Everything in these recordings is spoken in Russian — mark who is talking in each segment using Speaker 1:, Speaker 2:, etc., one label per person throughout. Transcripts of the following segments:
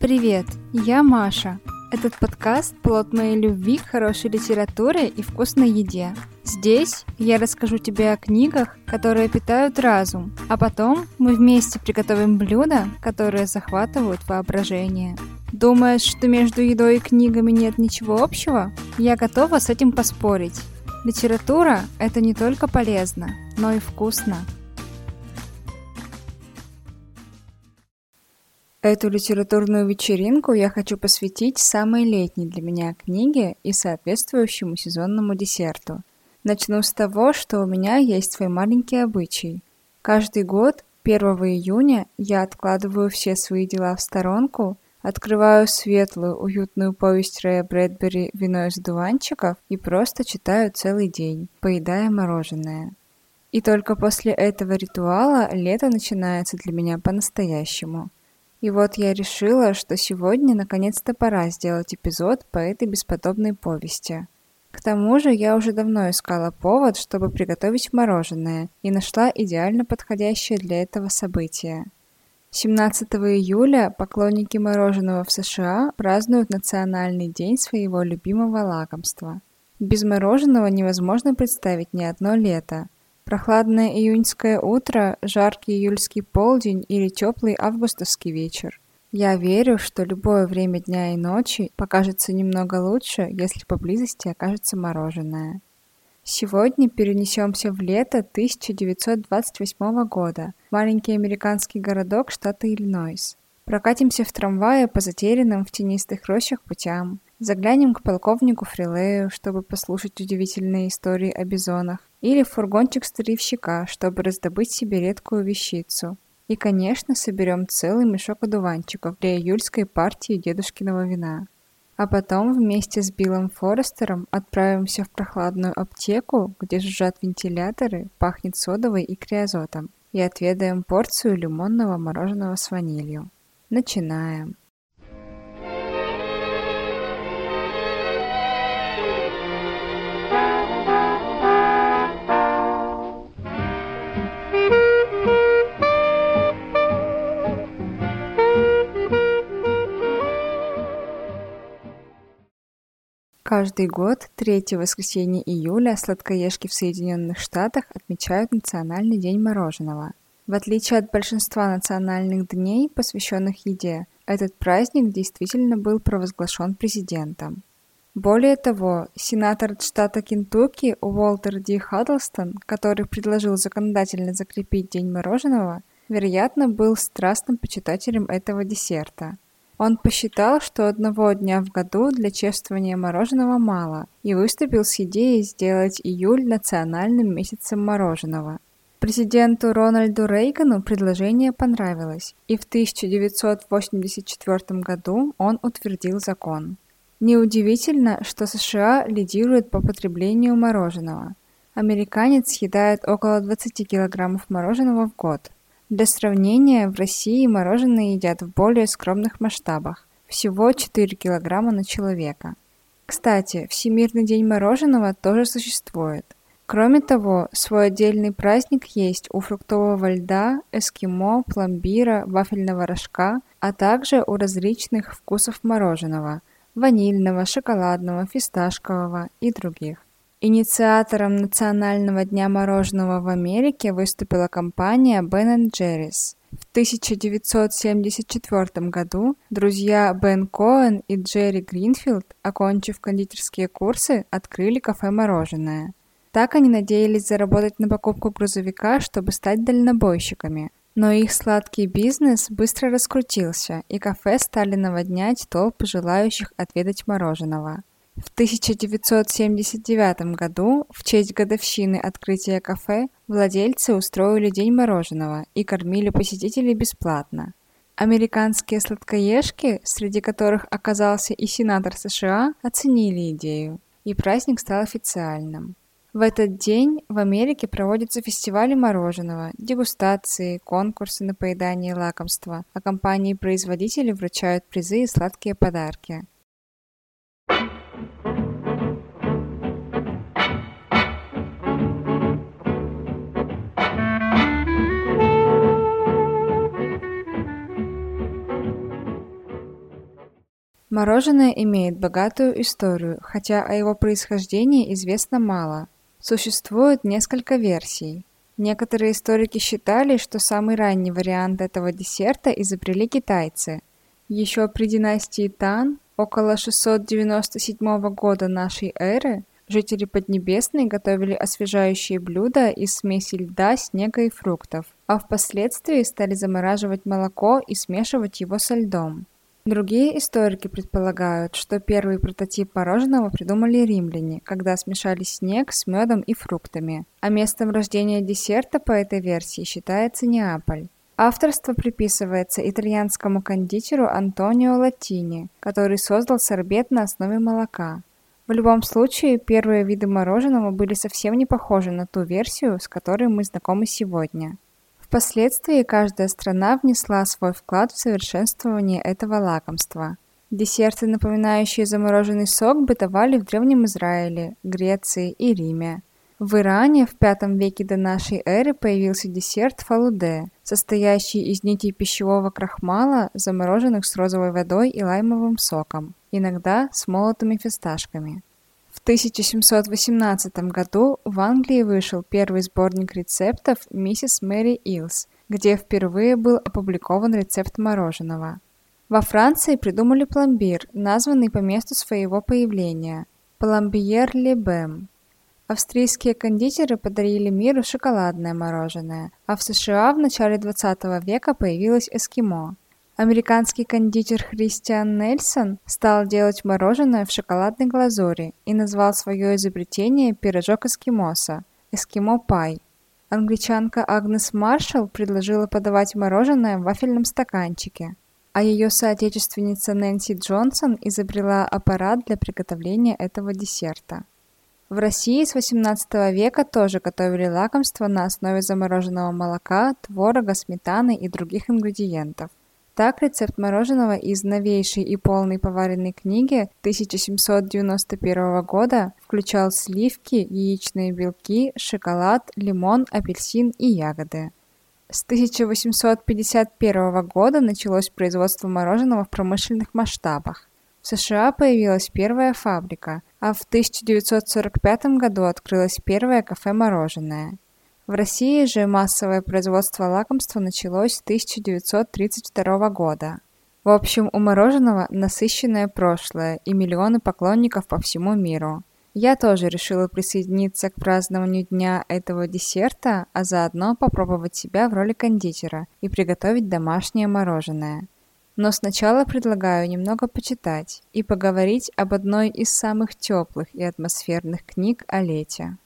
Speaker 1: Привет, я Маша. Этот подкаст – плод моей любви к хорошей литературе и вкусной еде. Здесь я расскажу тебе о книгах, которые питают разум, а потом мы вместе приготовим блюда, которые захватывают воображение. Думаешь, что между едой и книгами нет ничего общего? Я готова с этим поспорить. Литература – это не только полезно, но и вкусно. Эту литературную вечеринку я хочу посвятить самой летней для меня книге и соответствующему сезонному десерту. Начну с того, что у меня есть свой маленький обычай. Каждый год 1 июня я откладываю все свои дела в сторонку, открываю светлую, уютную повесть Рэя Брэдбери «Вино из дуванчиков» и просто читаю целый день, поедая мороженое. И только после этого ритуала лето начинается для меня по-настоящему – и вот я решила, что сегодня наконец-то пора сделать эпизод по этой бесподобной повести. К тому же я уже давно искала повод, чтобы приготовить мороженое, и нашла идеально подходящее для этого событие. 17 июля поклонники мороженого в США празднуют Национальный день своего любимого лакомства. Без мороженого невозможно представить ни одно лето – Прохладное июньское утро, жаркий июльский полдень или теплый августовский вечер. Я верю, что любое время дня и ночи покажется немного лучше, если поблизости окажется мороженое. Сегодня перенесемся в лето 1928 года, маленький американский городок штата Иллинойс. Прокатимся в трамвае по затерянным в тенистых рощах путям, заглянем к полковнику Фрилею, чтобы послушать удивительные истории о бизонах, или в фургончик старьевщика, чтобы раздобыть себе редкую вещицу. И, конечно, соберем целый мешок одуванчиков для июльской партии дедушкиного вина. А потом вместе с Биллом Форестером отправимся в прохладную аптеку, где жужжат вентиляторы, пахнет содовой и криозотом, и отведаем порцию лимонного мороженого с ванилью. Начинаем. Каждый год, третье воскресенье июля, сладкоежки в Соединенных Штатах отмечают Национальный день мороженого. В отличие от большинства национальных дней, посвященных еде, этот праздник действительно был провозглашен президентом. Более того, сенатор штата Кентукки Уолтер Ди Хаддлстон, который предложил законодательно закрепить День мороженого, вероятно, был страстным почитателем этого десерта – он посчитал, что одного дня в году для чествования мороженого мало, и выступил с идеей сделать июль национальным месяцем мороженого. Президенту Рональду Рейгану предложение понравилось, и в 1984 году он утвердил закон. Неудивительно, что США лидирует по потреблению мороженого. Американец съедает около 20 килограммов мороженого в год – для сравнения, в России мороженое едят в более скромных масштабах – всего 4 килограмма на человека. Кстати, Всемирный день мороженого тоже существует. Кроме того, свой отдельный праздник есть у фруктового льда, эскимо, пломбира, вафельного рожка, а также у различных вкусов мороженого – ванильного, шоколадного, фисташкового и других. Инициатором Национального дня мороженого в Америке выступила компания Ben Jerry's. В 1974 году друзья Бен Коэн и Джерри Гринфилд, окончив кондитерские курсы, открыли кафе-мороженое. Так они надеялись заработать на покупку грузовика, чтобы стать дальнобойщиками. Но их сладкий бизнес быстро раскрутился, и кафе стали наводнять толпы желающих отведать мороженого. В 1979 году, в честь годовщины открытия кафе, владельцы устроили День мороженого и кормили посетителей бесплатно. Американские сладкоежки, среди которых оказался и сенатор США, оценили идею, и праздник стал официальным. В этот день в Америке проводятся фестивали мороженого, дегустации, конкурсы на поедание лакомства, а компании-производители вручают призы и сладкие подарки. Мороженое имеет богатую историю, хотя о его происхождении известно мало. Существует несколько версий. Некоторые историки считали, что самый ранний вариант этого десерта изобрели китайцы. Еще при династии Тан, около 697 года нашей эры, жители Поднебесной готовили освежающие блюда из смеси льда, снега и фруктов, а впоследствии стали замораживать молоко и смешивать его со льдом. Другие историки предполагают, что первый прототип мороженого придумали римляне, когда смешали снег с медом и фруктами, а местом рождения десерта по этой версии считается Неаполь. Авторство приписывается итальянскому кондитеру Антонио Латини, который создал сорбет на основе молока. В любом случае, первые виды мороженого были совсем не похожи на ту версию, с которой мы знакомы сегодня. Впоследствии каждая страна внесла свой вклад в совершенствование этого лакомства. Десерты, напоминающие замороженный сок, бытовали в Древнем Израиле, Греции и Риме. В Иране в V веке до нашей эры появился десерт фалуде, состоящий из нитей пищевого крахмала, замороженных с розовой водой и лаймовым соком, иногда с молотыми фисташками. В 1718 году в Англии вышел первый сборник рецептов «Миссис Мэри Илс», где впервые был опубликован рецепт мороженого. Во Франции придумали пломбир, названный по месту своего появления – «Пломбиер Лебем». Австрийские кондитеры подарили миру шоколадное мороженое, а в США в начале 20 века появилось эскимо – Американский кондитер Христиан Нельсон стал делать мороженое в шоколадной глазури и назвал свое изобретение «пирожок эскимоса» – «эскимо-пай». Англичанка Агнес Маршалл предложила подавать мороженое в вафельном стаканчике, а ее соотечественница Нэнси Джонсон изобрела аппарат для приготовления этого десерта. В России с XVIII века тоже готовили лакомства на основе замороженного молока, творога, сметаны и других ингредиентов. Так, рецепт мороженого из новейшей и полной поваренной книги 1791 года включал сливки, яичные белки, шоколад, лимон, апельсин и ягоды. С 1851 года началось производство мороженого в промышленных масштабах. В США появилась первая фабрика, а в 1945 году открылось первое кафе-мороженое. В России же массовое производство лакомства началось с 1932 года. В общем, у мороженого насыщенное прошлое и миллионы поклонников по всему миру. Я тоже решила присоединиться к празднованию дня этого десерта, а заодно попробовать себя в роли кондитера и приготовить домашнее мороженое. Но сначала предлагаю немного почитать и поговорить об одной из самых теплых и атмосферных книг о лете.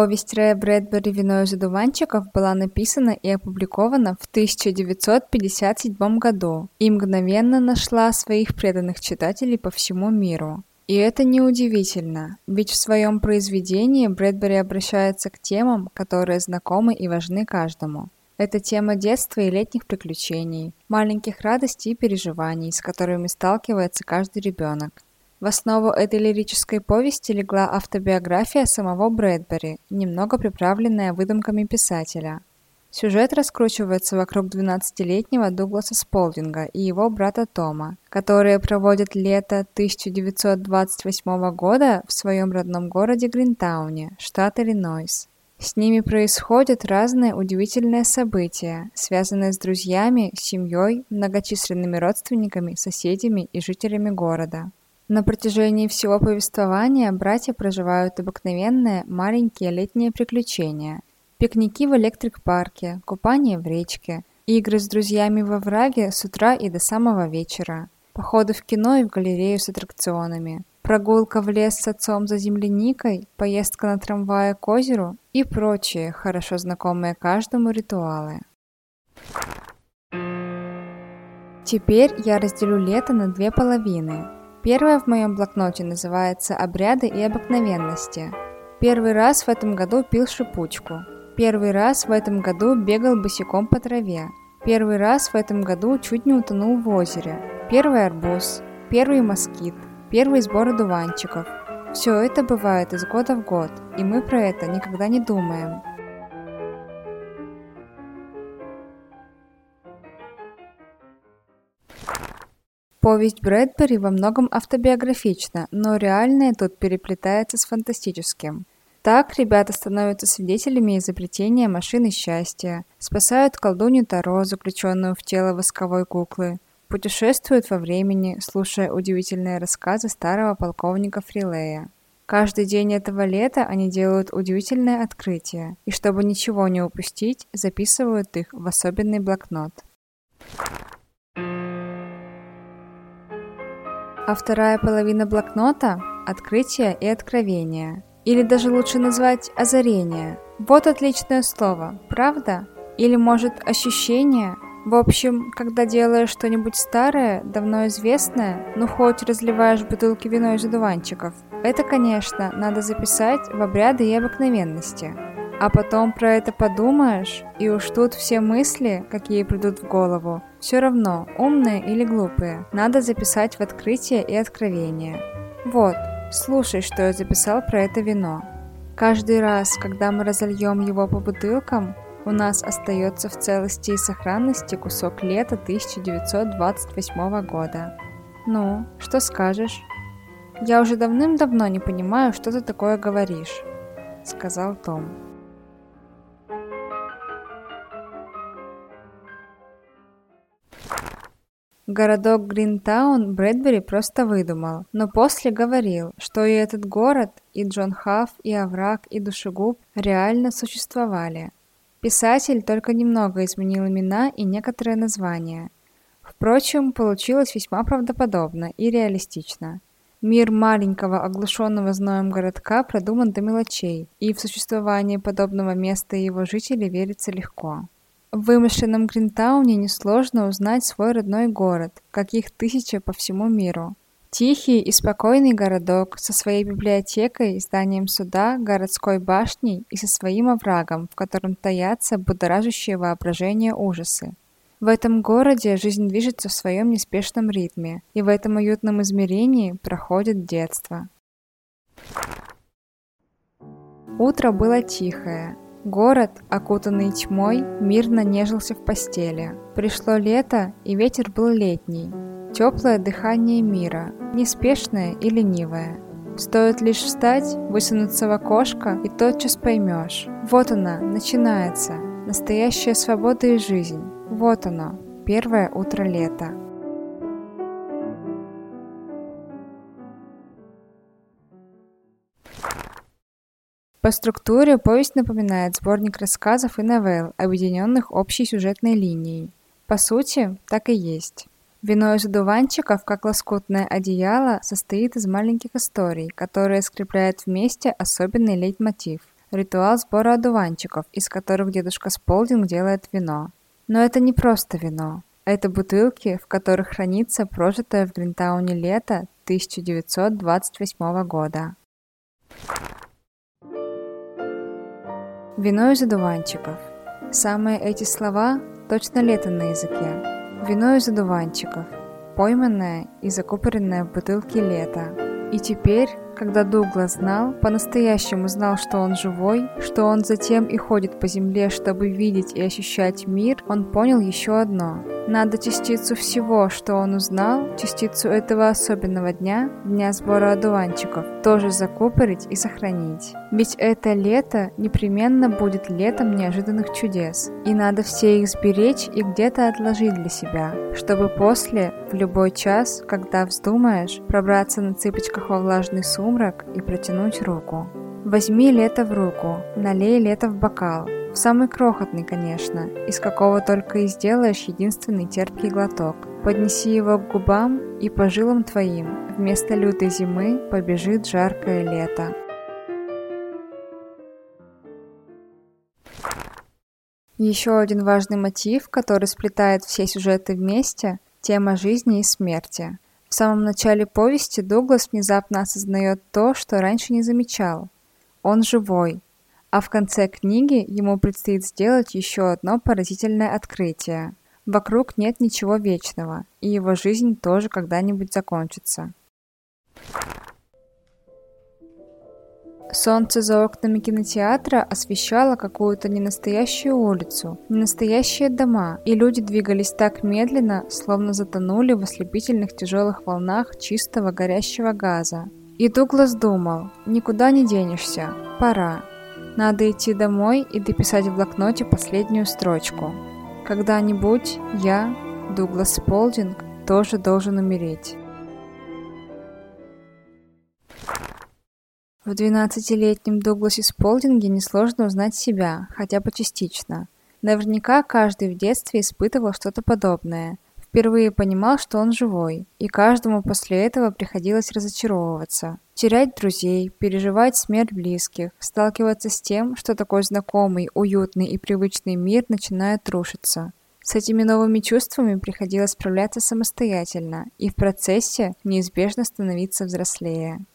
Speaker 1: Повесть Рэя Брэдбери «Вино из одуванчиков» была написана и опубликована в 1957 году и мгновенно нашла своих преданных читателей по всему миру. И это неудивительно, ведь в своем произведении Брэдбери обращается к темам, которые знакомы и важны каждому. Это тема детства и летних приключений, маленьких радостей и переживаний, с которыми сталкивается каждый ребенок. В основу этой лирической повести легла автобиография самого Брэдбери, немного приправленная выдумками писателя. Сюжет раскручивается вокруг 12-летнего Дугласа Сполдинга и его брата Тома, которые проводят лето 1928 года в своем родном городе Гринтауне, штат Иллинойс. С ними происходят разные удивительные события, связанные с друзьями, семьей, многочисленными родственниками, соседями и жителями города. На протяжении всего повествования братья проживают обыкновенные маленькие летние приключения. Пикники в электрик-парке, купание в речке, игры с друзьями во враге с утра и до самого вечера, походы в кино и в галерею с аттракционами, прогулка в лес с отцом за земляникой, поездка на трамвае к озеру и прочие, хорошо знакомые каждому ритуалы. Теперь я разделю лето на две половины – Первая в моем блокноте называется «Обряды и обыкновенности». Первый раз в этом году пил шипучку. Первый раз в этом году бегал босиком по траве. Первый раз в этом году чуть не утонул в озере. Первый арбуз. Первый москит. Первый сбор одуванчиков. Все это бывает из года в год, и мы про это никогда не думаем. Повесть Брэдбери во многом автобиографична, но реальное тут переплетается с фантастическим. Так ребята становятся свидетелями изобретения машины счастья, спасают колдунью Таро, заключенную в тело восковой куклы, путешествуют во времени, слушая удивительные рассказы старого полковника Фрилея. Каждый день этого лета они делают удивительное открытие, и чтобы ничего не упустить, записывают их в особенный блокнот. А вторая половина блокнота – открытие и откровение. Или даже лучше назвать озарение. Вот отличное слово, правда? Или может ощущение? В общем, когда делаешь что-нибудь старое, давно известное, ну хоть разливаешь бутылки вино из одуванчиков, это, конечно, надо записать в обряды и обыкновенности. А потом про это подумаешь, и уж тут все мысли, какие придут в голову, все равно, умные или глупые, надо записать в открытие и откровение. Вот, слушай, что я записал про это вино. Каждый раз, когда мы разольем его по бутылкам, у нас остается в целости и сохранности кусок лета 1928 года. Ну, что скажешь? Я уже давным-давно не понимаю, что ты такое говоришь, сказал Том. Городок Гринтаун Брэдбери просто выдумал, но после говорил, что и этот город, и Джон Хафф, и Овраг, и Душегуб реально существовали. Писатель только немного изменил имена и некоторые названия. Впрочем, получилось весьма правдоподобно и реалистично. Мир маленького оглушенного зноем городка продуман до мелочей, и в существование подобного места и его жителей верится легко. В вымышленном Гринтауне несложно узнать свой родной город, каких тысяча по всему миру. Тихий и спокойный городок со своей библиотекой, зданием суда, городской башней и со своим оврагом, в котором таятся будоражащие воображение ужасы. В этом городе жизнь движется в своем неспешном ритме, и в этом уютном измерении проходит детство. Утро было тихое, Город, окутанный тьмой, мирно нежился в постели. Пришло лето, и ветер был летний. Теплое дыхание мира, неспешное и ленивое. Стоит лишь встать, высунуться в окошко, и тотчас поймешь. Вот она, начинается. Настоящая свобода и жизнь. Вот оно, первое утро лета. По структуре повесть напоминает сборник рассказов и новелл, объединенных общей сюжетной линией. По сути, так и есть. Вино из одуванчиков, как лоскутное одеяло, состоит из маленьких историй, которые скрепляют вместе особенный лейтмотив – ритуал сбора одуванчиков, из которых дедушка Сполдинг делает вино. Но это не просто вино. Это бутылки, в которых хранится прожитое в Гринтауне лето 1928 года. Вино из одуванчиков. Самые эти слова точно лето на языке. Вино из одуванчиков. Пойманное и закупоренное в бутылке лето. И теперь когда Дуглас знал, по-настоящему знал, что он живой, что он затем и ходит по земле, чтобы видеть и ощущать мир, он понял еще одно. Надо частицу всего, что он узнал, частицу этого особенного дня, дня сбора одуванчиков, тоже закупорить и сохранить. Ведь это лето непременно будет летом неожиданных чудес, и надо все их сберечь и где-то отложить для себя, чтобы после, в любой час, когда вздумаешь, пробраться на цыпочках во влажный сумрак, сумрак и протянуть руку. Возьми лето в руку, налей лето в бокал. В самый крохотный, конечно, из какого только и сделаешь единственный терпкий глоток. Поднеси его к губам, и по жилам твоим вместо лютой зимы побежит жаркое лето. Еще один важный мотив, который сплетает все сюжеты вместе – тема жизни и смерти – в самом начале повести Дуглас внезапно осознает то, что раньше не замечал. Он живой. А в конце книги ему предстоит сделать еще одно поразительное открытие. Вокруг нет ничего вечного, и его жизнь тоже когда-нибудь закончится. Солнце за окнами кинотеатра освещало какую-то ненастоящую улицу, ненастоящие дома, и люди двигались так медленно, словно затонули в ослепительных тяжелых волнах чистого горящего газа. И Дуглас думал, никуда не денешься, пора. Надо идти домой и дописать в блокноте последнюю строчку. Когда-нибудь я, Дуглас Полдинг, тоже должен умереть. В 12-летнем Дугласе Сполдинге несложно узнать себя, хотя бы частично. Наверняка каждый в детстве испытывал что-то подобное. Впервые понимал, что он живой, и каждому после этого приходилось разочаровываться. Терять друзей, переживать смерть близких, сталкиваться с тем, что такой знакомый, уютный и привычный мир начинает рушиться. С этими новыми чувствами приходилось справляться самостоятельно и в процессе неизбежно становиться взрослее.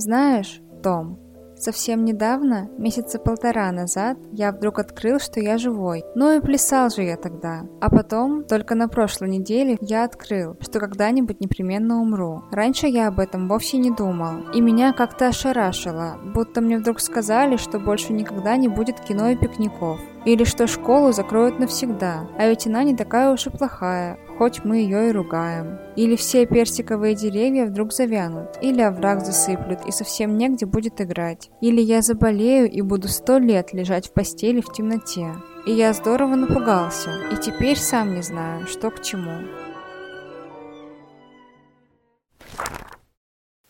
Speaker 1: Знаешь, Том, совсем недавно, месяца полтора назад, я вдруг открыл, что я живой. Ну и плясал же я тогда. А потом, только на прошлой неделе, я открыл, что когда-нибудь непременно умру. Раньше я об этом вовсе не думал. И меня как-то ошарашило, будто мне вдруг сказали, что больше никогда не будет кино и пикников. Или что школу закроют навсегда, а ведь она не такая уж и плохая, хоть мы ее и ругаем. Или все персиковые деревья вдруг завянут, или овраг засыплют и совсем негде будет играть. Или я заболею и буду сто лет лежать в постели в темноте. И я здорово напугался, и теперь сам не знаю, что к чему.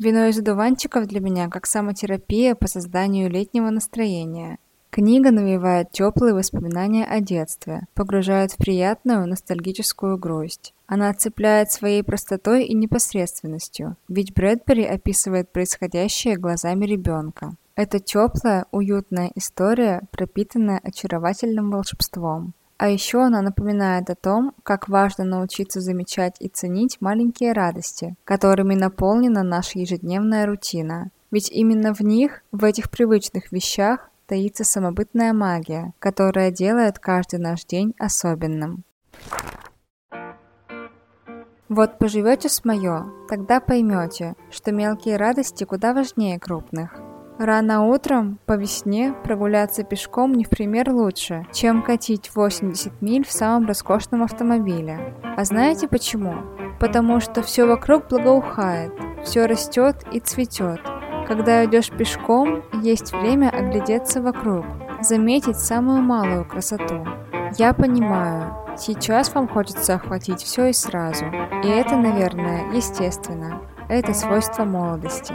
Speaker 1: Вино из одуванчиков для меня как самотерапия по созданию летнего настроения – Книга навевает теплые воспоминания о детстве, погружает в приятную ностальгическую грусть. Она цепляет своей простотой и непосредственностью, ведь Брэдбери описывает происходящее глазами ребенка. Это теплая, уютная история, пропитанная очаровательным волшебством. А еще она напоминает о том, как важно научиться замечать и ценить маленькие радости, которыми наполнена наша ежедневная рутина. Ведь именно в них, в этих привычных вещах, таится самобытная магия, которая делает каждый наш день особенным. Вот поживете с моё, тогда поймете, что мелкие радости куда важнее крупных. Рано утром, по весне, прогуляться пешком не в пример лучше, чем катить 80 миль в самом роскошном автомобиле. А знаете почему? Потому что все вокруг благоухает, все растет и цветет, когда идешь пешком, есть время оглядеться вокруг, заметить самую малую красоту. Я понимаю, сейчас вам хочется охватить все и сразу. И это, наверное, естественно. Это свойство молодости.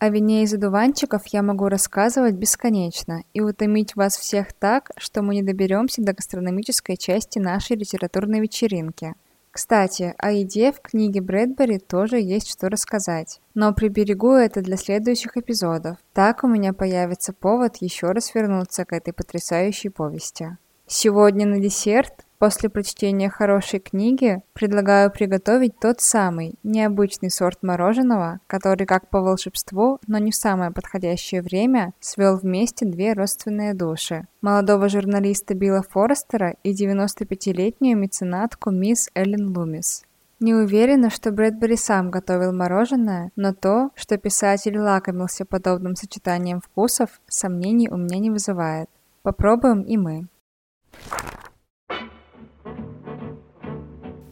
Speaker 1: О вине из одуванчиков я могу рассказывать бесконечно и утомить вас всех так, что мы не доберемся до гастрономической части нашей литературной вечеринки. Кстати, о еде в книге Брэдбери тоже есть что рассказать, но приберегу это для следующих эпизодов. Так у меня появится повод еще раз вернуться к этой потрясающей повести. Сегодня на десерт После прочтения хорошей книги предлагаю приготовить тот самый необычный сорт мороженого, который как по волшебству, но не в самое подходящее время, свел вместе две родственные души. Молодого журналиста Билла Форестера и 95-летнюю меценатку мисс Эллен Лумис. Не уверена, что Брэдбери сам готовил мороженое, но то, что писатель лакомился подобным сочетанием вкусов, сомнений у меня не вызывает. Попробуем и мы.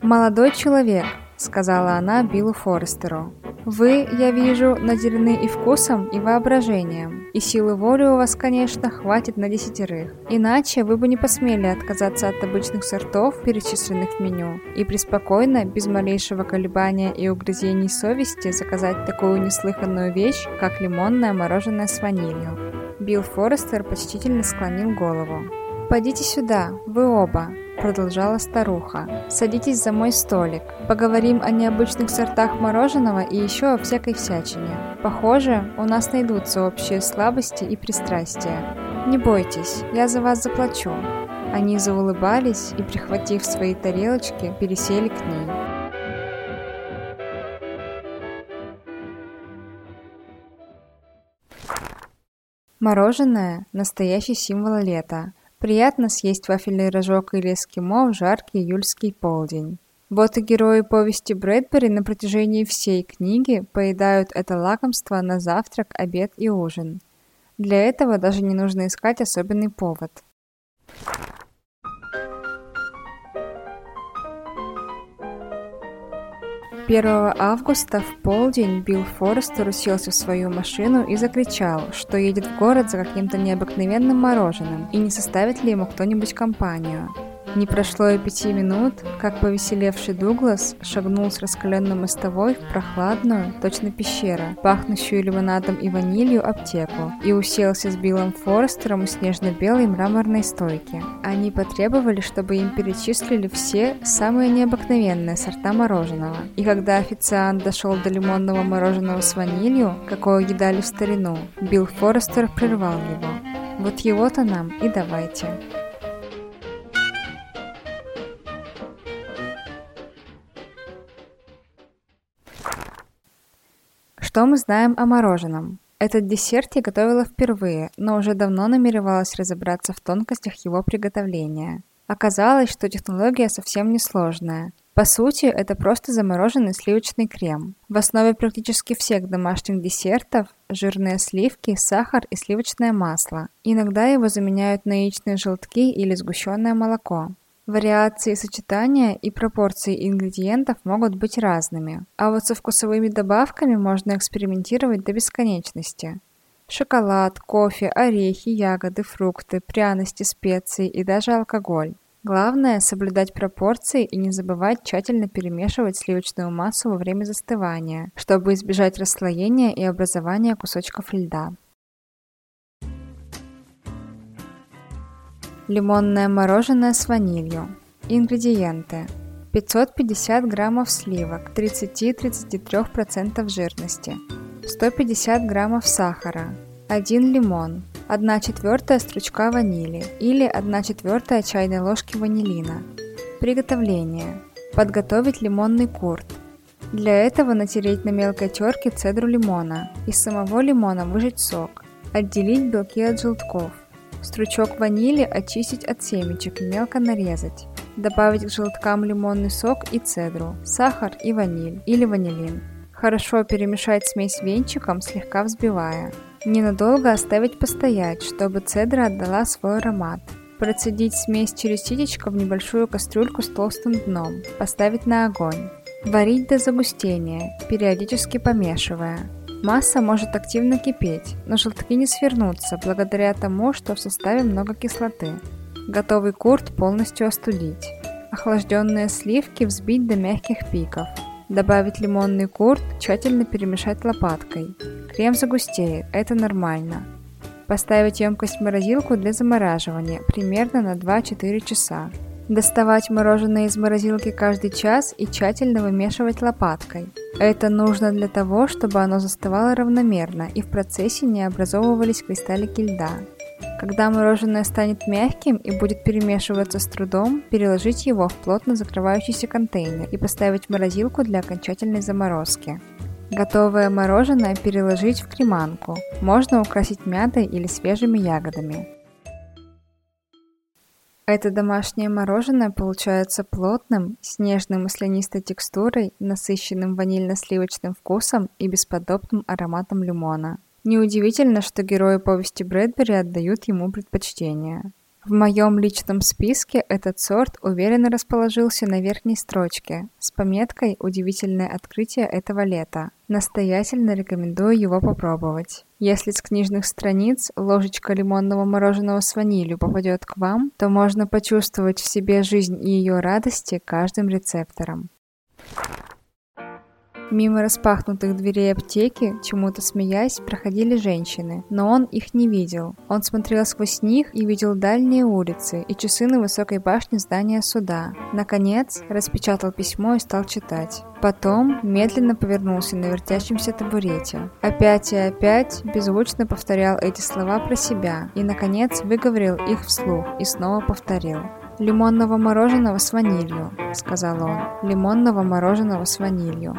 Speaker 1: «Молодой человек», — сказала она Биллу Форестеру, — «вы, я вижу, наделены и вкусом, и воображением, и силы воли у вас, конечно, хватит на десятерых. Иначе вы бы не посмели отказаться от обычных сортов, перечисленных в меню, и преспокойно, без малейшего колебания и угрызений совести заказать такую неслыханную вещь, как лимонное мороженое с ванилью». Билл Форестер почтительно склонил голову. «Пойдите сюда, вы оба», — продолжала старуха. «Садитесь за мой столик. Поговорим о необычных сортах мороженого и еще о всякой всячине. Похоже, у нас найдутся общие слабости и пристрастия. Не бойтесь, я за вас заплачу». Они заулыбались и, прихватив свои тарелочки, пересели к ней. Мороженое – настоящий символ лета. Приятно съесть вафельный рожок или эскимо в жаркий июльский полдень. Вот и герои повести Брэдбери на протяжении всей книги поедают это лакомство на завтрак, обед и ужин. Для этого даже не нужно искать особенный повод. 1 августа в полдень Билл Форестер уселся в свою машину и закричал, что едет в город за каким-то необыкновенным мороженым и не составит ли ему кто-нибудь компанию. Не прошло и пяти минут, как повеселевший Дуглас шагнул с раскаленной мостовой в прохладную, точно пещера, пахнущую лимонадом и ванилью аптеку, и уселся с Биллом Форестером у снежно-белой мраморной стойки. Они потребовали, чтобы им перечислили все самые необыкновенные сорта мороженого. И когда официант дошел до лимонного мороженого с ванилью, какое едали в старину, Билл Форестер прервал его. Вот его-то нам и давайте. Что мы знаем о мороженом? Этот десерт я готовила впервые, но уже давно намеревалась разобраться в тонкостях его приготовления. Оказалось, что технология совсем не сложная. По сути, это просто замороженный сливочный крем. В основе практически всех домашних десертов жирные сливки, сахар и сливочное масло. Иногда его заменяют на яичные желтки или сгущенное молоко. Вариации сочетания и пропорции ингредиентов могут быть разными, а вот со вкусовыми добавками можно экспериментировать до бесконечности. Шоколад, кофе, орехи, ягоды, фрукты, пряности, специи и даже алкоголь. Главное – соблюдать пропорции и не забывать тщательно перемешивать сливочную массу во время застывания, чтобы избежать расслоения и образования кусочков льда. Лимонное мороженое с ванилью. Ингредиенты. 550 граммов сливок 30-33% жирности, 150 граммов сахара, 1 лимон, 1 четвертая стручка ванили или 1 четвертая чайной ложки ванилина. Приготовление. Подготовить лимонный курт. Для этого натереть на мелкой терке цедру лимона. Из самого лимона выжать сок. Отделить белки от желтков. Стручок ванили очистить от семечек и мелко нарезать. Добавить к желткам лимонный сок и цедру, сахар и ваниль или ванилин. Хорошо перемешать смесь венчиком, слегка взбивая. Ненадолго оставить постоять, чтобы цедра отдала свой аромат. Процедить смесь через ситечко в небольшую кастрюльку с толстым дном. Поставить на огонь. Варить до загустения, периодически помешивая. Масса может активно кипеть, но желтки не свернутся благодаря тому, что в составе много кислоты. Готовый курт полностью остудить. Охлажденные сливки взбить до мягких пиков. Добавить лимонный курт, тщательно перемешать лопаткой. Крем загустеет, это нормально. Поставить емкость в морозилку для замораживания, примерно на 2-4 часа. Доставать мороженое из морозилки каждый час и тщательно вымешивать лопаткой. Это нужно для того, чтобы оно застывало равномерно и в процессе не образовывались кристаллики льда. Когда мороженое станет мягким и будет перемешиваться с трудом, переложить его в плотно закрывающийся контейнер и поставить в морозилку для окончательной заморозки. Готовое мороженое переложить в креманку. Можно украсить мятой или свежими ягодами. Это домашнее мороженое получается плотным, с нежной маслянистой текстурой, насыщенным ванильно-сливочным вкусом и бесподобным ароматом лимона. Неудивительно, что герои повести Брэдбери отдают ему предпочтение. В моем личном списке этот сорт уверенно расположился на верхней строчке с пометкой «Удивительное открытие этого лета». Настоятельно рекомендую его попробовать. Если с книжных страниц ложечка лимонного мороженого с ванилью попадет к вам, то можно почувствовать в себе жизнь и ее радости каждым рецептором. Мимо распахнутых дверей аптеки, чему-то смеясь, проходили женщины, но он их не видел. Он смотрел сквозь них и видел дальние улицы и часы на высокой башне здания суда. Наконец, распечатал письмо и стал читать. Потом медленно повернулся на вертящемся табурете. Опять и опять беззвучно повторял эти слова про себя и, наконец, выговорил их вслух и снова повторил. «Лимонного мороженого с ванилью», — сказал он. «Лимонного мороженого с ванилью».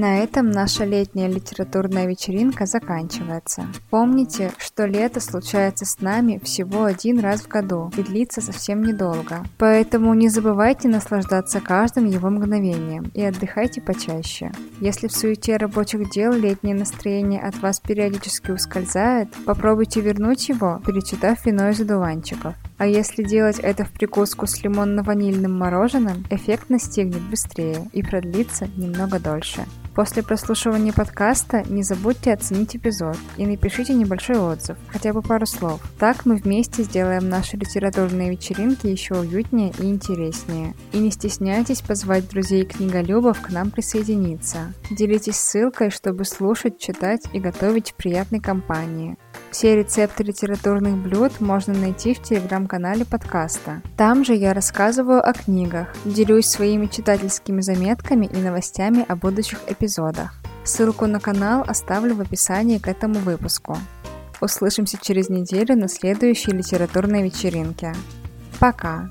Speaker 1: На этом наша летняя литературная вечеринка заканчивается. Помните, что лето случается с нами всего один раз в году и длится совсем недолго. Поэтому не забывайте наслаждаться каждым его мгновением и отдыхайте почаще. Если в суете рабочих дел летнее настроение от вас периодически ускользает, попробуйте вернуть его, перечитав вино из одуванчиков. А если делать это в прикуску с лимонно-ванильным мороженым, эффект настигнет быстрее и продлится немного дольше. После прослушивания подкаста не забудьте оценить эпизод и напишите небольшой отзыв, хотя бы пару слов. Так мы вместе сделаем наши литературные вечеринки еще уютнее и интереснее. И не стесняйтесь позвать друзей книголюбов к нам присоединиться. Делитесь ссылкой, чтобы слушать, читать и готовить в приятной компании. Все рецепты литературных блюд можно найти в телеграм-канале подкаста. Там же я рассказываю о книгах, делюсь своими читательскими заметками и новостями о будущих эпизодах. Ссылку на канал оставлю в описании к этому выпуску. Услышимся через неделю на следующей литературной вечеринке. Пока!